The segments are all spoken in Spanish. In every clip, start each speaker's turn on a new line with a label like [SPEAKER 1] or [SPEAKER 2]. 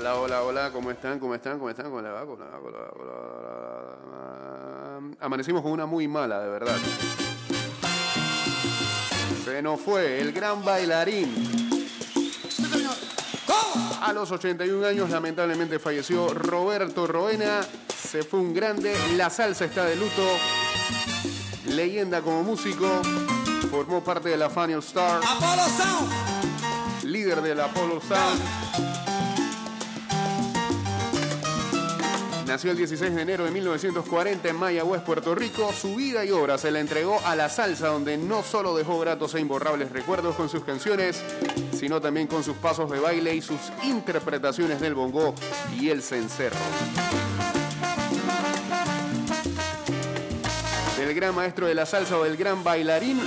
[SPEAKER 1] Hola, hola, hola, ¿cómo están? ¿Cómo están? ¿Cómo están? ¿Cómo les va? ¿Cómo les va? ¿Cómo les va? ¿Cómo les va? Amanecimos con una muy mala, de verdad. Se nos fue el gran bailarín. A los 81 años lamentablemente falleció Roberto Roena. Se fue un grande. La salsa está de luto. Leyenda como músico. Formó parte de la Funny Star.
[SPEAKER 2] Apollo Sound.
[SPEAKER 1] Líder del Apollo Sound. Nació el 16 de enero de 1940 en Mayagüez, Puerto Rico. Su vida y obra se la entregó a la salsa, donde no solo dejó gratos e imborrables recuerdos con sus canciones, sino también con sus pasos de baile y sus interpretaciones del bongo y el cencerro. Del gran maestro de la salsa o del gran bailarín,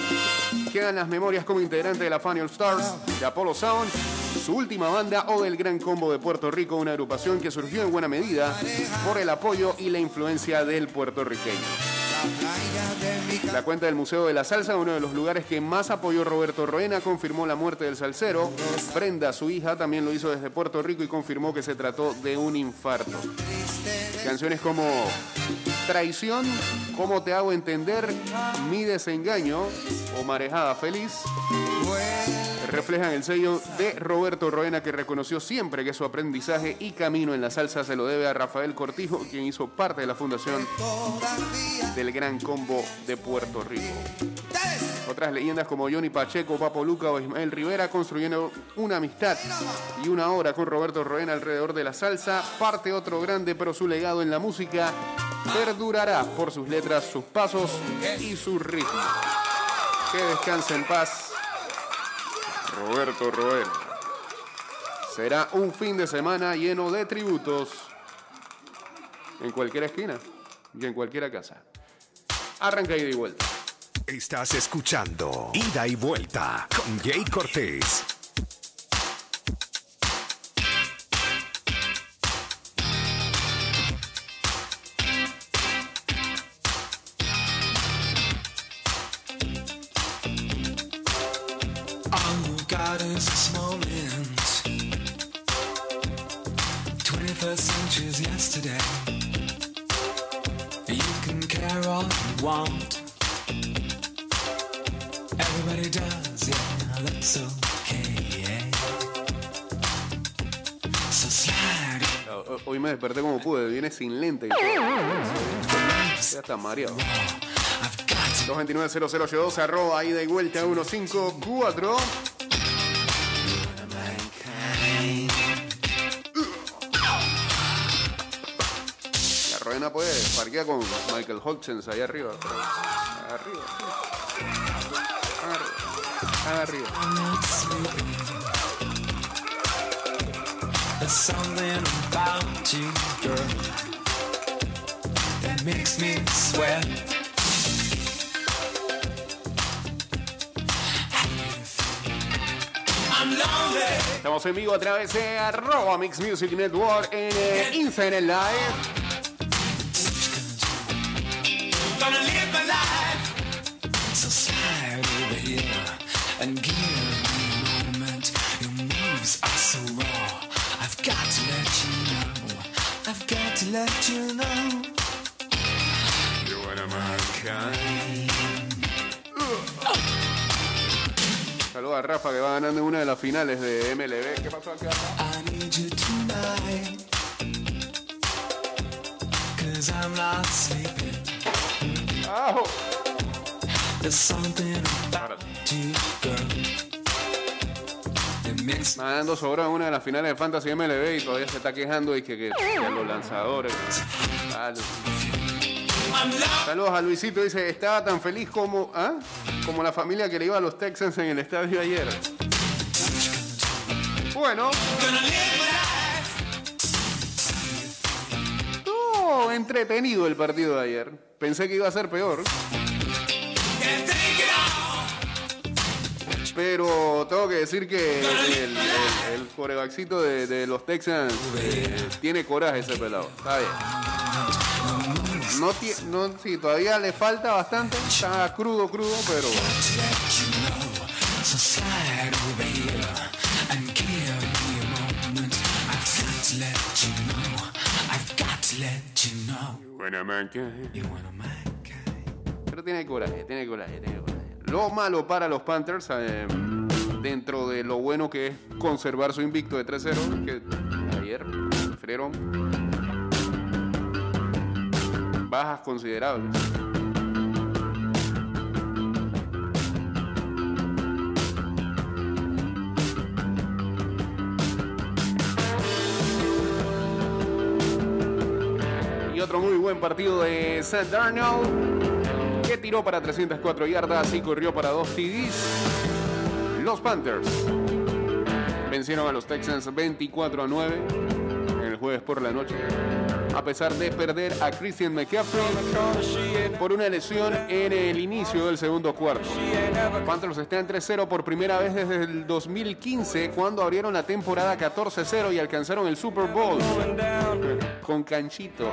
[SPEAKER 1] quedan las memorias como integrante de la Funny All Stars, de Apollo Sound, su última banda o del Gran Combo de Puerto Rico, una agrupación que surgió en buena medida por el apoyo y la influencia del puertorriqueño. La cuenta del Museo de la Salsa, uno de los lugares que más apoyó Roberto Roena, confirmó la muerte del salsero. Brenda, su hija, también lo hizo desde Puerto Rico y confirmó que se trató de un infarto. Canciones como Traición, Cómo te hago entender, Mi desengaño o Marejada feliz reflejan el sello de Roberto Roena que reconoció siempre que su aprendizaje y camino en la salsa se lo debe a Rafael Cortijo, quien hizo parte de la fundación del Gran Combo de Puerto Rico. Otras leyendas como Johnny Pacheco, Papo Luca o Ismael Rivera construyendo una amistad y una hora con Roberto Roena alrededor de la salsa, parte otro grande pero su legado en la música perdurará por sus letras, sus pasos y su ritmo. Que descanse en paz Roberto Roena. Será un fin de semana lleno de tributos en cualquier esquina y en cualquier casa. Arranca ida y vuelta.
[SPEAKER 3] Estás escuchando Ida y Vuelta con Jay Cortés.
[SPEAKER 4] Is this moment. 21st century's yesterday. You can care all you want. Everybody does, yeah, that's okay. So slide
[SPEAKER 1] Ho- Hoy me desperté como pude, viene sin lente. Ya está mareado.
[SPEAKER 4] I've got to
[SPEAKER 1] 229-0082, arroba ida y vuelta 154. Roena puede parquear con Michael Hutchins ahí arriba. pero- Arriba. Arriba. Arriba. Estamos en vivo a través de arroba Mix Music Network en eh, Instagram Live.
[SPEAKER 4] I've got to let you know. You're one of my kind.
[SPEAKER 1] Saludos a Rafa que va ganando en una de las finales de MLB. ¿Qué pasó acá?
[SPEAKER 4] I need you tonight. Cause I'm not sleeping.
[SPEAKER 1] ¡Ajo!
[SPEAKER 4] There's something about you, girl.
[SPEAKER 1] Nadando sobró en una de las finales de Fantasy MLB y todavía se está quejando y que, que, los lanzadores. Saludos a Luisito, dice, estaba tan feliz como, ¿ah? como la familia que le iba a los Texans en el estadio ayer. Bueno, entretenido el partido de ayer. Pensé que iba a ser peor, pero tengo que decir que el, el, el corebackcito de, de los Texans eh, tiene coraje ese pelado. Está bien. No, tie- no, sí, todavía le falta bastante. Está crudo, crudo, pero. Buena manca. Pero tiene coraje, tiene coraje, tiene coraje. Lo malo para los Panthers, eh, dentro de lo bueno que es conservar su invicto de 3-0, que ayer sufrieron bajas considerables. Y otro muy buen partido de Sam Darnold, tiró para 304 yardas y corrió para dos TDs. Los Panthers vencieron a los Texans 24 a 9 en el jueves por la noche, a pesar de perder a Christian McCaffrey por una lesión en el inicio del segundo cuarto. Panthers están 3-0 por primera vez desde el 2015, cuando abrieron la temporada 14-0 y alcanzaron el Super Bowl con Canchito.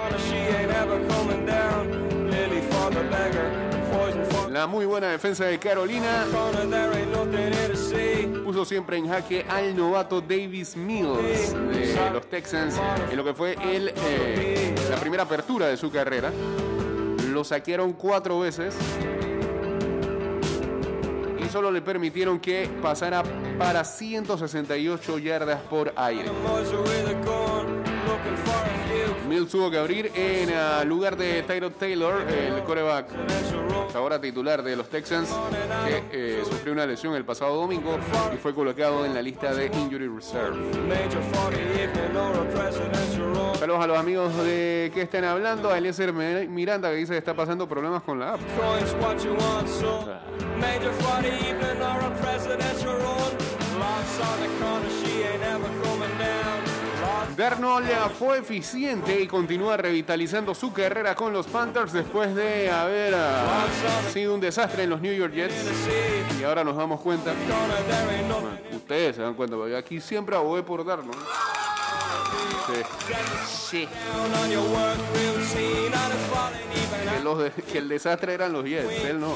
[SPEAKER 1] La muy buena defensa de Carolina puso siempre en jaque al novato Davis Mills de los Texans en lo que fue eh, la primera apertura de su carrera. Lo saquearon cuatro veces y solo le permitieron que pasara para 168 yardas por aire. Mills tuvo que abrir en ah, lugar de Tyrod Taylor, el coreback ahora titular de los Texans, que eh, sufrió una lesión el pasado domingo y fue colocado en la lista de Injury Reserve. Saludos a los amigos de que estén hablando, a Eliezer Miranda que dice que está pasando problemas con la app. Darnold fue eficiente y continúa revitalizando su carrera con los Panthers después de haber ah, sido un desastre en los New York Jets. Y ahora nos damos cuenta, ustedes se dan cuenta, porque aquí siempre abogué por Darnold. Sí. Sí. Los de- que el desastre eran los Jets, él no.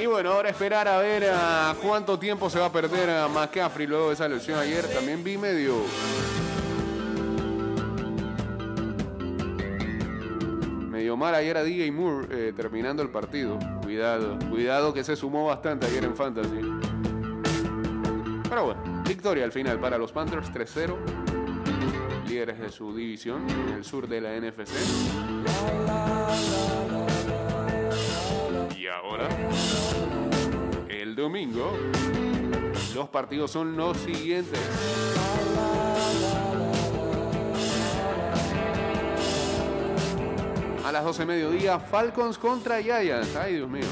[SPEAKER 1] Y bueno, ahora esperar a ver a cuánto tiempo se va a perder a McCaffrey luego de esa lesión ayer. También vi medio. Medio mal ayer a DJ Moore eh, terminando el partido. Cuidado, cuidado que se sumó bastante ayer en Fantasy. Pero bueno, victoria al final para los Panthers 3-0. Líderes de su división en el sur de la NFC. Ahora, el domingo, los partidos son los siguientes. A las 12 mediodía, Falcons contra Giants. Ay, Dios mío.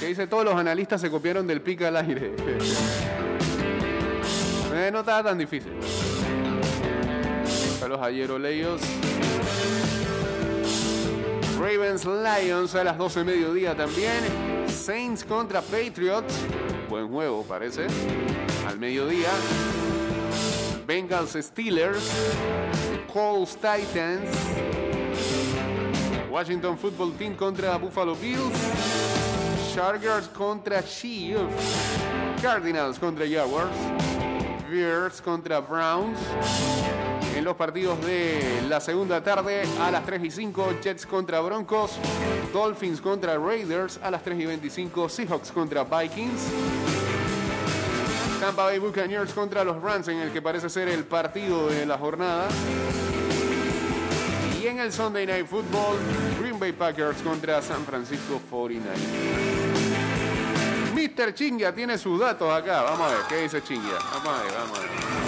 [SPEAKER 1] Que dice todos los analistas se copiaron del pica al aire. Eh, no estaba tan difícil. A los ayeroleios. Ravens Lions a las 12 mediodía también. Saints contra Patriots. Buen juego, parece. Al mediodía. Bengals Steelers. Colts Titans. Washington Football Team contra Buffalo Bills. Chargers contra Chiefs. Cardinals contra Jaguars. Bears contra Browns. Los partidos de la segunda tarde a las 3 y 5, Jets contra Broncos, Dolphins contra Raiders a las 3 y 25, Seahawks contra Vikings, Tampa Bay Buccaneers contra los Rams en el que parece ser el partido de la jornada. Y en el Sunday Night Football, Green Bay Packers contra San Francisco 49ers. Mr. Chingia tiene sus datos acá. Vamos a ver, ¿qué dice Chingia? Vamos a ver, vamos a ver.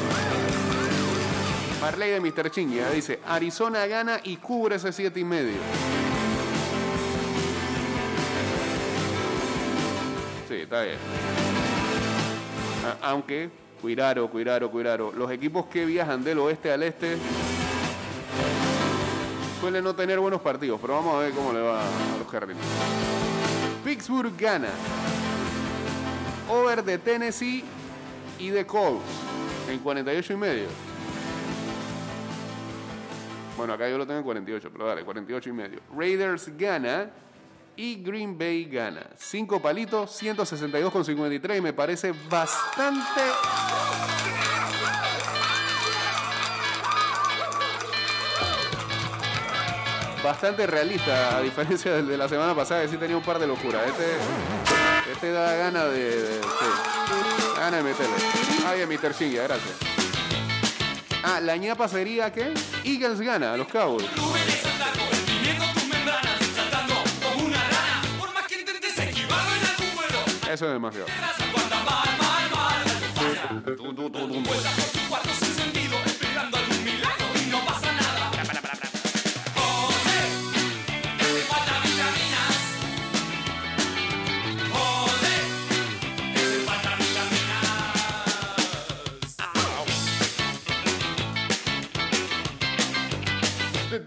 [SPEAKER 1] Marley de Mr. Chingia dice, Arizona gana y cubre ese siete y medio. Sí, está bien. Aunque, cuidado, cuidado, cuidado. Los equipos que viajan del oeste al este suelen no tener buenos partidos, pero vamos a ver cómo le va a los Cardinals. Pittsburgh gana. Over de Tennessee y de Colts en 48 y medio. Bueno, acá yo lo tengo en 48, pero dale, 48 y medio. Raiders gana y Green Bay gana. 5 palitos, 162,53 y me parece bastante... Bastante realista, a diferencia del de la semana pasada, que sí tenía un par de locuras. Este, este da gana de... de- sí, da gana de meterle. Ay, Mr. Singa, gracias. Ah, la ñapa sería que Eagles gana a los Cowboys. Eso es demasiado.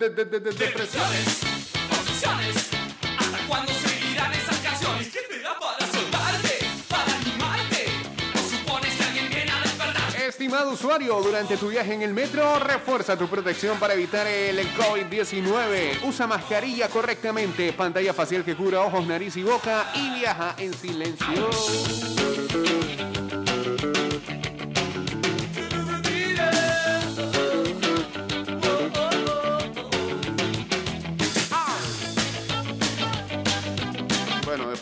[SPEAKER 1] De- de-.
[SPEAKER 4] ¿Hasta cuándo seguirán esas canciones? ¿Qué te da para soltarte? ¿Para animarte? ¿O supones que alguien viene a despertar?
[SPEAKER 1] Estimado usuario, durante tu viaje en el metro, refuerza tu protección para evitar el COVID-19. Usa mascarilla correctamente, pantalla facial que cubra ojos, nariz y boca y viaja en silencio.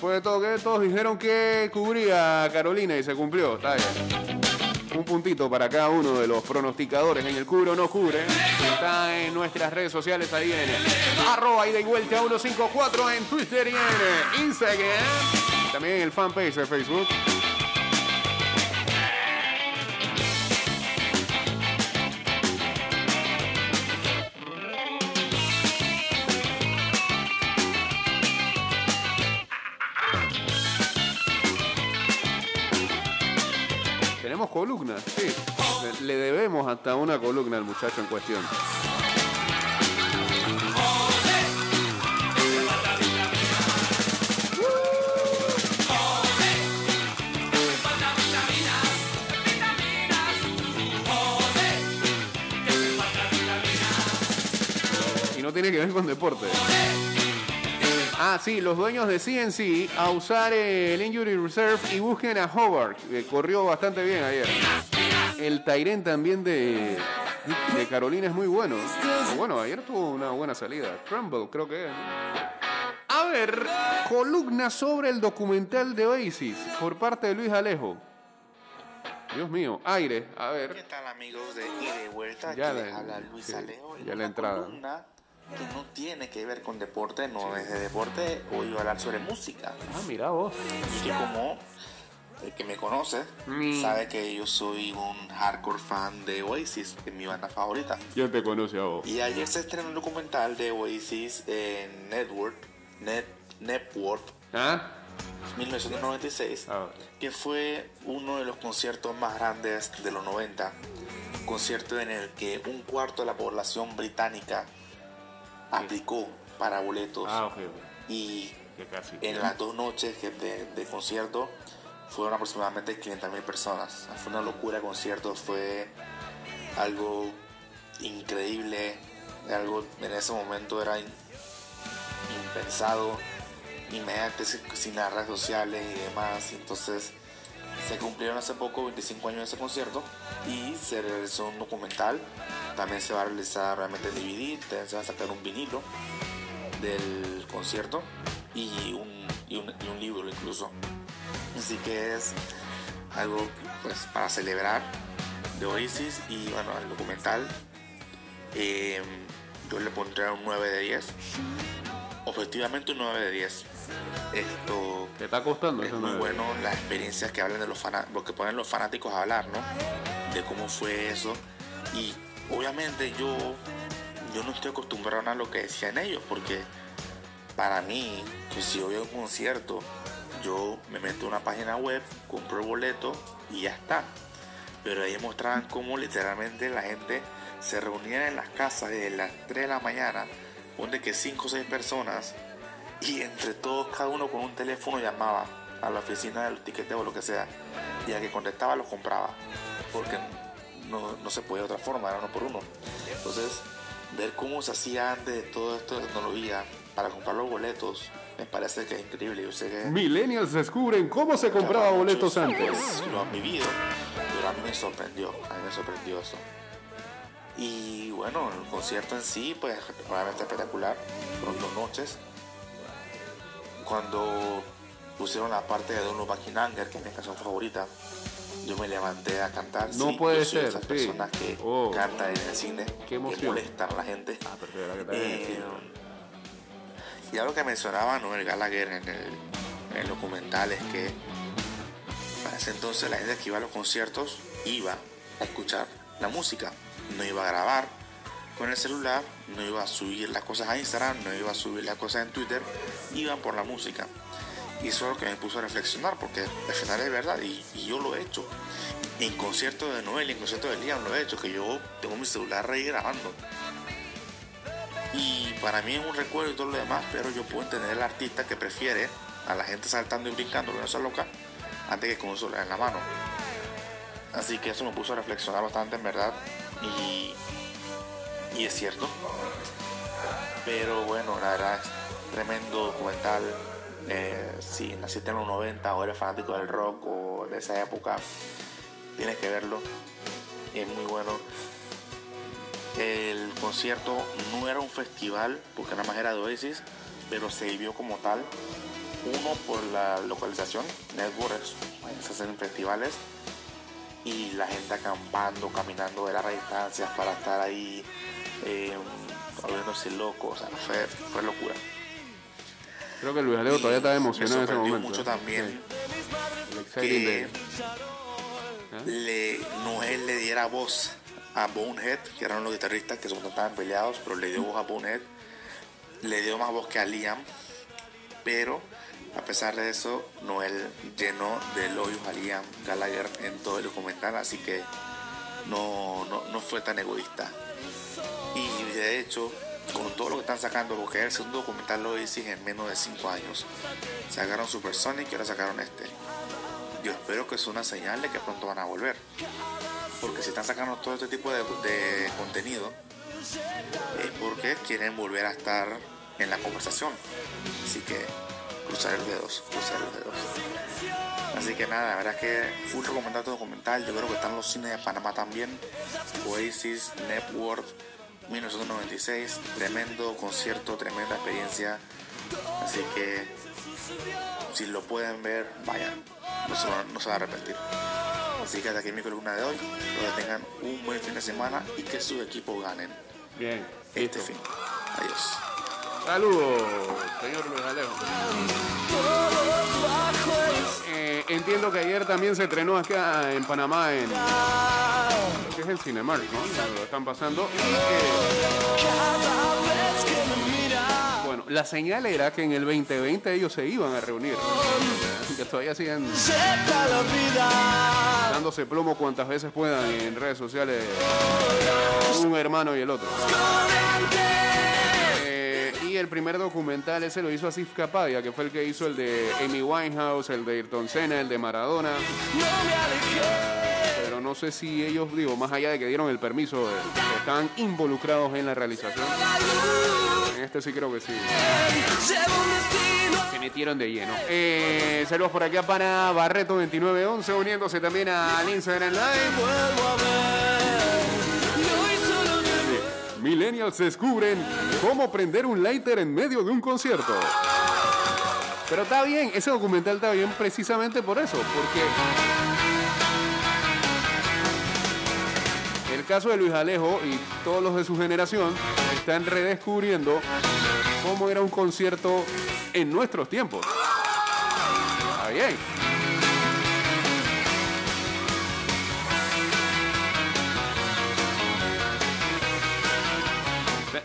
[SPEAKER 1] Después de todo que todos dijeron que cubría Carolina y se cumplió, está bien. Un puntito para cada uno de los pronosticadores en el cubre o no cubre. Está en nuestras redes sociales, ahí en arroba y vuelta 154 en Twitter y en Instagram. También en el fanpage de Facebook. Tenemos columna, sí. Le, debemos hasta una columna al muchacho en cuestión. Y no tiene que ver con deporte. Ah, sí, los dueños de CNC a usar eh, el Injury Reserve y busquen a Howard, que corrió bastante bien ayer. El Tyren también de, de Carolina es muy bueno. Bueno, ayer tuvo una buena salida. Trumbull, creo que es. A ver, columna sobre el documental de Oasis por parte de Luis Alejo. Dios mío, aire, a
[SPEAKER 5] ¿Qué
[SPEAKER 1] ver.
[SPEAKER 5] tal amigos de Ida y Vuelta?
[SPEAKER 1] Ya
[SPEAKER 5] Aquí les habla Luis
[SPEAKER 1] sí,
[SPEAKER 5] Alejo.
[SPEAKER 1] ya la entrada.
[SPEAKER 5] columna que no tiene que ver con deporte, no es de deporte, hoy voy a hablar sobre música.
[SPEAKER 1] Ah, mira vos.
[SPEAKER 5] Y que como el que me conoce
[SPEAKER 1] Mm.
[SPEAKER 5] sabe que yo soy un hardcore fan de Oasis, que es mi banda favorita.
[SPEAKER 1] ¿Quién te conoce a vos?
[SPEAKER 5] Y ayer se estrenó un documental de Oasis en Network, Net, Network
[SPEAKER 1] ¿Ah?
[SPEAKER 5] 1996,
[SPEAKER 1] A ver.
[SPEAKER 5] que fue uno de los conciertos más grandes de los 90. Concierto en el que un cuarto de la población británica aplicó para boletos
[SPEAKER 1] Ah,
[SPEAKER 5] y
[SPEAKER 1] casi.
[SPEAKER 5] en las dos noches que de, de concierto fueron aproximadamente 500 mil personas. Fue una locura el concierto, fue algo increíble, algo en ese momento era in- impensado, inmediatamente sin, sin las redes sociales y demás. Entonces se cumplieron hace poco 25 años de ese concierto y se realizó un documental. También se va a realizar realmente DVD, también se va a sacar un vinilo del concierto y un, y un, y un libro incluso. Así que es algo pues para celebrar de Oasis y bueno, el documental eh, yo le pondré un 9 de 10. Objetivamente un 9 de 10. Esto
[SPEAKER 1] ¿Te está costando
[SPEAKER 5] es muy
[SPEAKER 1] no?
[SPEAKER 5] bueno las experiencias que hablan de los fanáticos, lo que ponen los fanáticos a hablar, ¿no? De cómo fue eso. Y obviamente yo, yo no estoy acostumbrado a lo que decían ellos, porque para mí, que si voy a un concierto, yo me meto a una página web, compro el boleto y ya está. Pero ahí mostraban cómo literalmente la gente se reunía en las casas desde las 3 de la mañana, donde que 5 o 6 personas, y entre todos, cada uno con un teléfono llamaba a la oficina del tiqueteo o lo que sea, y al que contestaba lo compraba, porque no, no se podía de otra forma, era uno por uno. Entonces, ver cómo se hacía antes de toda esta tecnología para comprar los boletos me parece que es increíble. Yo sé que
[SPEAKER 1] Millennials descubren cómo se compraba boletos antes.
[SPEAKER 5] pues, lo han vivido, pero a mí me sorprendió, a mí me sorprendió eso. Y bueno, el concierto en sí, pues realmente espectacular, fueron dos noches. Cuando pusieron la parte de Don't Look Back in Anger, que es mi canción favorita, yo me levanté a cantar.
[SPEAKER 1] No
[SPEAKER 5] Sí,
[SPEAKER 1] puede
[SPEAKER 5] yo soy
[SPEAKER 1] ser,
[SPEAKER 5] esas
[SPEAKER 1] sí.
[SPEAKER 5] personas que
[SPEAKER 1] Oh.
[SPEAKER 5] cantan en el cine,
[SPEAKER 1] Qué
[SPEAKER 5] que molestan a la gente.
[SPEAKER 1] Ah, verdad que
[SPEAKER 5] Eh, y algo que mencionaba Noel Gallagher en el, en el documental es que para ese entonces la gente que iba a los conciertos iba a escuchar la música, no iba a grabar con el celular, no iba a subir las cosas a Instagram, no iba a subir las cosas en Twitter, iban por la música. Y eso es lo que me puso a reflexionar, porque al final es verdad, y, yo lo he hecho. En conciertos de Noel en conciertos de Liam lo he hecho, que yo tengo mi celular ahí grabando. Y para mí es un recuerdo y todo lo demás, pero yo puedo entender el artista que prefiere a la gente saltando y brincando, que no sea loca, antes que con un celular en la mano. Así que eso me puso a reflexionar bastante en verdad. Y, y es cierto. Pero bueno, la verdad tremendo documental. Eh, si naciste en los 90 o eres fanático del rock o de esa época, tienes que verlo. Es muy bueno. El concierto no era un festival, porque nada más era de Oasis, pero se vivió como tal. Uno por la localización, Networks, se hacen festivales, y la gente acampando, caminando de largas distancias para estar ahí, eh, volviéndose locos, o sea, fue, fue locura.
[SPEAKER 1] Creo que Luis Alejo todavía estaba emocionado
[SPEAKER 5] me
[SPEAKER 1] en ese momento.
[SPEAKER 5] mucho también
[SPEAKER 1] Sí,
[SPEAKER 5] que le, Noel le diera voz a Bonehead, que eran los guitarristas que son estaban peleados, pero le dio voz a Bonehead. Le dio más voz que a Liam, pero a pesar de eso, Noel llenó de elogios a Liam Gallagher en todo el documental, así que no, no, no fue tan egoísta. Y de hecho, con todo lo que están sacando, porque el segundo documental lo hice en menos de 5 años. Sacaron Supersonic y ahora sacaron este. Yo espero que es una señal de que pronto van a volver. Porque si están sacando todo este tipo de, de contenido, es porque quieren volver a estar en la conversación. Así que cruzar los dedos, cruzar los dedos. Así que nada, la verdad es que full recomendado este documental. Yo creo que están los cines de Panamá también. Oasis, Network, 1996. Tremendo concierto, tremenda experiencia. Así que si lo pueden ver, vayan. No se, van- no se van a arrepentir. Así que hasta aquí mi columna de hoy. Que tengan un buen fin de semana y que sus equipos ganen
[SPEAKER 1] Bien,
[SPEAKER 5] este
[SPEAKER 1] listo.
[SPEAKER 5] fin. Adiós.
[SPEAKER 1] Saludos, señor Luis Alejo. Entiendo que ayer también se estrenó acá en Panamá en que es el Cinemark, ¿no? Lo están pasando. Y, eh, bueno, la señal era que en el 2020 ellos se iban a reunir. Que todavía siguen dándose plomo cuantas veces puedan en redes sociales un hermano y el otro. El primer documental ese lo hizo Asif Kapadia, que fue el que hizo el de Amy Winehouse, el de Ayrton Senna, el de Maradona. Pero no sé si ellos, digo, más allá de que dieron el permiso, eh, están involucrados en la realización. En este sí creo que sí. Se metieron de lleno. Eh, saludos por acá para Barreto2911, uniéndose también al Instagram Live. Millennials descubren cómo prender un lighter en medio de un concierto. Pero está bien, ese documental está bien precisamente por eso, porque el caso de Luis Alejo y todos los de su generación están redescubriendo cómo era un concierto en nuestros tiempos. Está bien.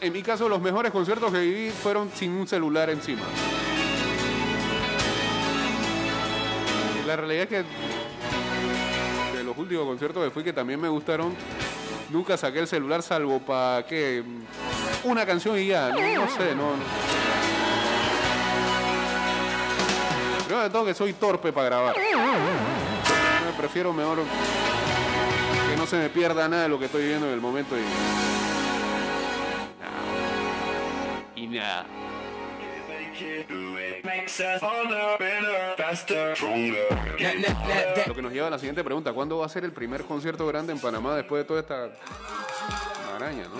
[SPEAKER 1] En mi caso, los mejores conciertos que viví fueron sin un celular encima. La realidad es que de los últimos conciertos que fui que también me gustaron, nunca saqué el celular salvo para que una canción y ya, no, sé, no. Creo de todo que soy torpe para grabar. Me prefiero mejor que no se me pierda nada de lo que estoy viviendo en el momento y. Lo que nos lleva a la siguiente pregunta, ¿cuándo va a ser el primer concierto grande en Panamá después de toda esta maraña, no?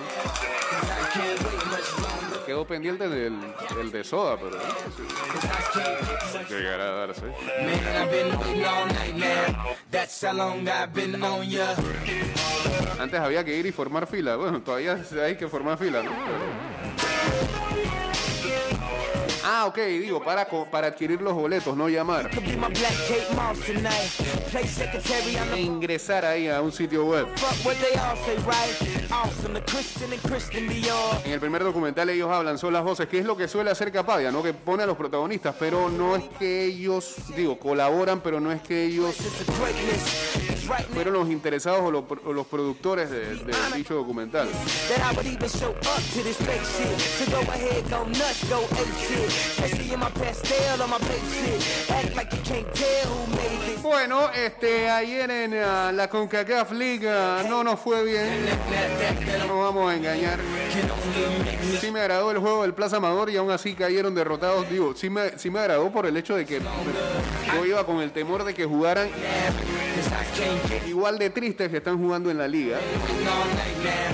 [SPEAKER 1] Quedó pendiente del, del de Soda, pero ¿eh? llegará a darse. Antes había que ir y formar fila. Bueno, todavía hay que formar fila, ¿no? Bye. Ah, ok, digo, para, para adquirir los boletos, no llamar. E ingresar ahí a un sitio web. En el primer documental ellos hablan, son las voces, que es lo que suele hacer Capadia, ¿no? Que pone a los protagonistas, pero no es que ellos, digo, colaboran, pero no es que ellos fueron los interesados o los, o los productores de- del dicho documental. Bueno, este, ayer en ah, la CONCACAF League ah, no nos fue bien. No vamos a engañar. Sí me agradó el juego del Plaza Amador y aún así cayeron derrotados. Digo, sí me, sí me agradó por el hecho de que yo iba con el temor de que jugaran igual de tristes que están jugando en la liga.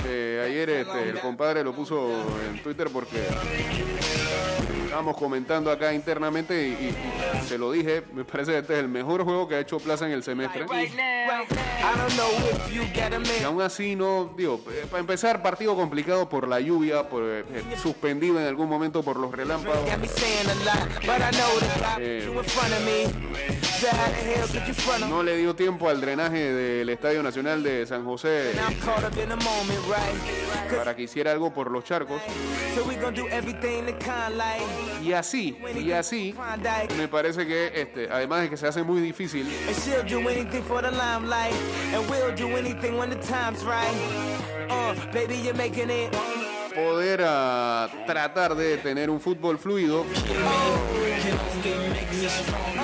[SPEAKER 1] Eh, ayer este, el compadre lo puso en Twitter porque estábamos comentando acá internamente y, y- y se lo dije. Me parece que este es el mejor juego que ha hecho Plaza en el semestre. Y aún así no, digo, eh, para empezar, partido complicado por la lluvia, por, eh, eh, suspendido en algún momento por los relámpagos. Eh. No le dio tiempo al drenaje del Estadio Nacional de San José para que hiciera algo por los charcos. Y así, y así, me parece que, este, además de que se hace muy difícil.
[SPEAKER 2] Uh,
[SPEAKER 1] poder ah, tratar de tener un fútbol fluido.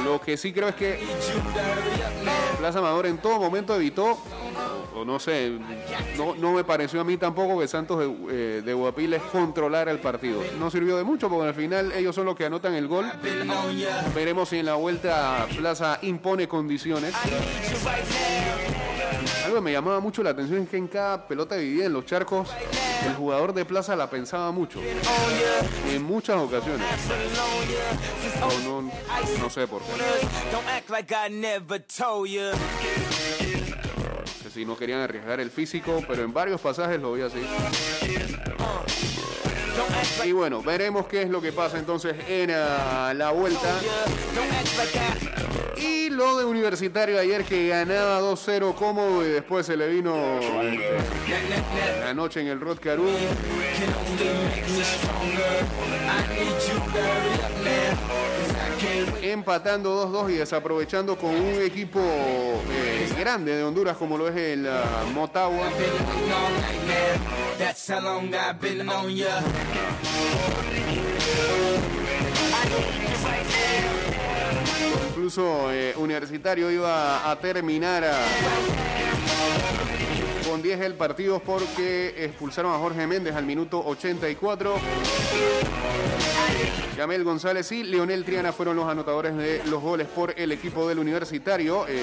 [SPEAKER 1] Lo que sí creo es que Plaza Amador en todo momento evitó, no sé, no, no me pareció a mí tampoco que Santos de, eh, de Guapiles controlara el partido. No sirvió de mucho porque al final ellos son los que anotan el gol. Veremos si en la vuelta Plaza impone condiciones. Algo que me llamaba mucho la atención es que en cada pelota dividida en los charcos, el jugador de Plaza la pensaba mucho. En muchas ocasiones. No, no- no sé por qué. Si no querían arriesgar el físico, pero en varios pasajes lo vi así. Y bueno, veremos qué es lo que pasa entonces en ah, la vuelta. Y lo de Universitario ayer que ganaba 2-0 cómodo y después se le vino la noche en el Rod. Empatando 2-2 y desaprovechando con un equipo eh, grande de Honduras como lo es el ah, Motagua. Incluso eh, Universitario iba a terminar a- con 10 el partido porque expulsaron a Jorge Méndez al minuto 84. Yamel González y Leonel Triana fueron los anotadores de los goles por el equipo del Universitario. Eh,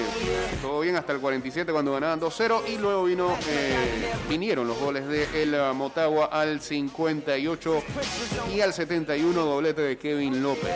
[SPEAKER 1] todo bien hasta el 47 cuando ganaban 2-0 y luego vino, eh, vinieron los goles de el Motagua al 58 y al 71 doblete de Kevin López.